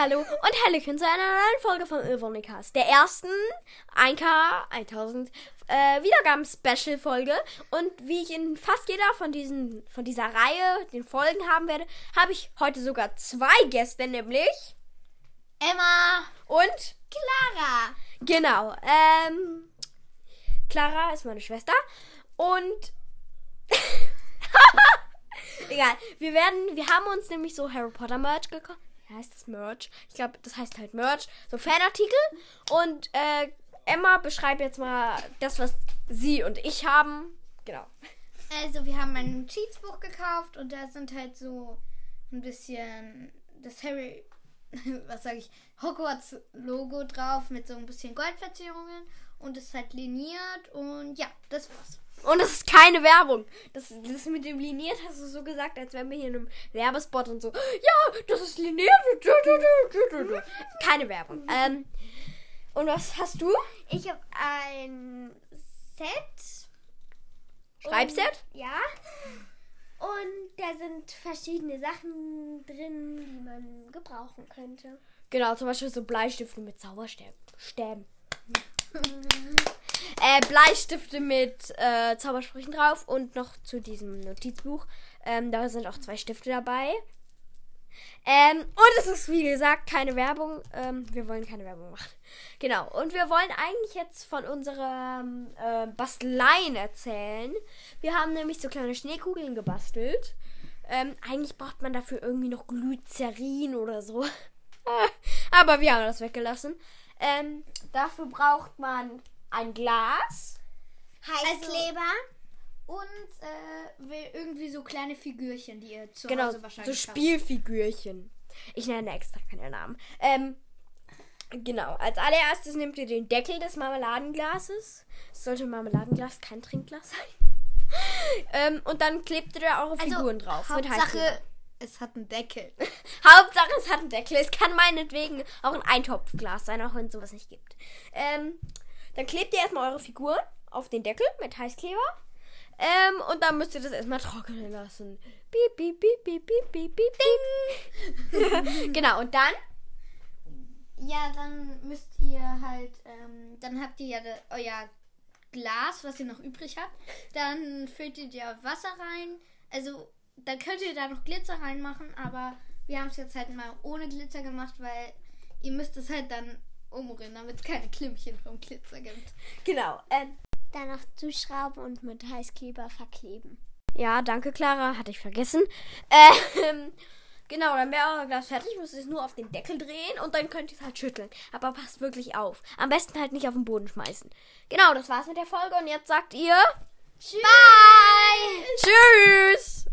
Hallo und Hallöchen zu einer neuen Folge von Ilvonicast, der ersten 1K 1000 äh, Wiedergaben-Special-Folge. Und wie ich in fast jeder von diesen von dieser Reihe den Folgen haben werde, habe ich heute sogar zwei Gäste, nämlich Emma und Clara. genau. Ähm, Clara ist meine Schwester und egal. Wir werden, wir haben uns nämlich so Harry Potter Merch gekauft heißt das Merch? Ich glaube, das heißt halt Merch. So Fanartikel. Und äh, Emma beschreibt jetzt mal das, was sie und ich haben. Genau. Also wir haben ein Notizbuch gekauft und da sind halt so ein bisschen das Harry, was sage ich, Hogwarts Logo drauf mit so ein bisschen Goldverzierungen und es ist halt liniert und ja, das war's. Und es ist keine Werbung. Das, das mit dem liniert hast du so gesagt, als wären wir hier in einem Werbespot und so. Ja, das ist liniert. Keine Werbung. Ähm, und was hast du? Ich habe ein Set. Schreibset? Und, ja. Und da sind verschiedene Sachen drin, die man gebrauchen könnte. Genau, zum Beispiel so Bleistifte mit Zauberstäben. Stäben. äh, Bleistifte mit äh, Zaubersprüchen drauf und noch zu diesem Notizbuch. Ähm, da sind auch zwei Stifte dabei. Ähm, und es ist wie gesagt keine Werbung. Ähm, wir wollen keine Werbung machen. Genau. Und wir wollen eigentlich jetzt von unseren äh, Basteleien erzählen. Wir haben nämlich so kleine Schneekugeln gebastelt. Ähm, eigentlich braucht man dafür irgendwie noch Glycerin oder so. Aber wir haben das weggelassen. Ähm, dafür braucht man ein Glas. Heißkleber. Und äh, irgendwie so kleine Figürchen, die ihr zu Genau, Hause so wahrscheinlich habt. Spielfigürchen. Ich nenne extra keine Namen. Ähm, genau, als allererstes nehmt ihr den Deckel des Marmeladenglases. Es sollte ein Marmeladenglas, kein Trinkglas sein. ähm, und dann klebt ihr da eure Figuren drauf. Hauptsache, es hat einen Deckel. Hauptsache, es hat einen Deckel. Es kann meinetwegen auch ein Eintopfglas sein, auch wenn es sowas nicht gibt. Ähm, dann klebt ihr erstmal eure Figuren auf den Deckel mit Heißkleber. Und dann müsst ihr das erstmal trocknen lassen. Piep, piep, piep, piep, piep, piep, piep, piep. genau, und dann? Ja, dann müsst ihr halt, ähm, dann habt ihr ja euer Glas, was ihr noch übrig habt. Dann füllt ihr da Wasser rein. Also, dann könnt ihr da noch Glitzer reinmachen, aber wir haben es jetzt halt mal ohne Glitzer gemacht, weil ihr müsst es halt dann umrühren, damit es keine Klimpchen vom Glitzer gibt. Genau. Ähm, Dann noch zuschrauben und mit Heißkleber verkleben. ja, danke, Clara. Hatte ich vergessen. Ähm, genau, dann wäre euer Glas fertig. Müsst ihr es nur auf den Deckel drehen und dann könnt ihr es halt schütteln. Aber passt wirklich auf. Am besten halt nicht auf den Boden schmeißen. Genau, das war's mit der Folge. Und jetzt sagt ihr... Bye! Tschüss!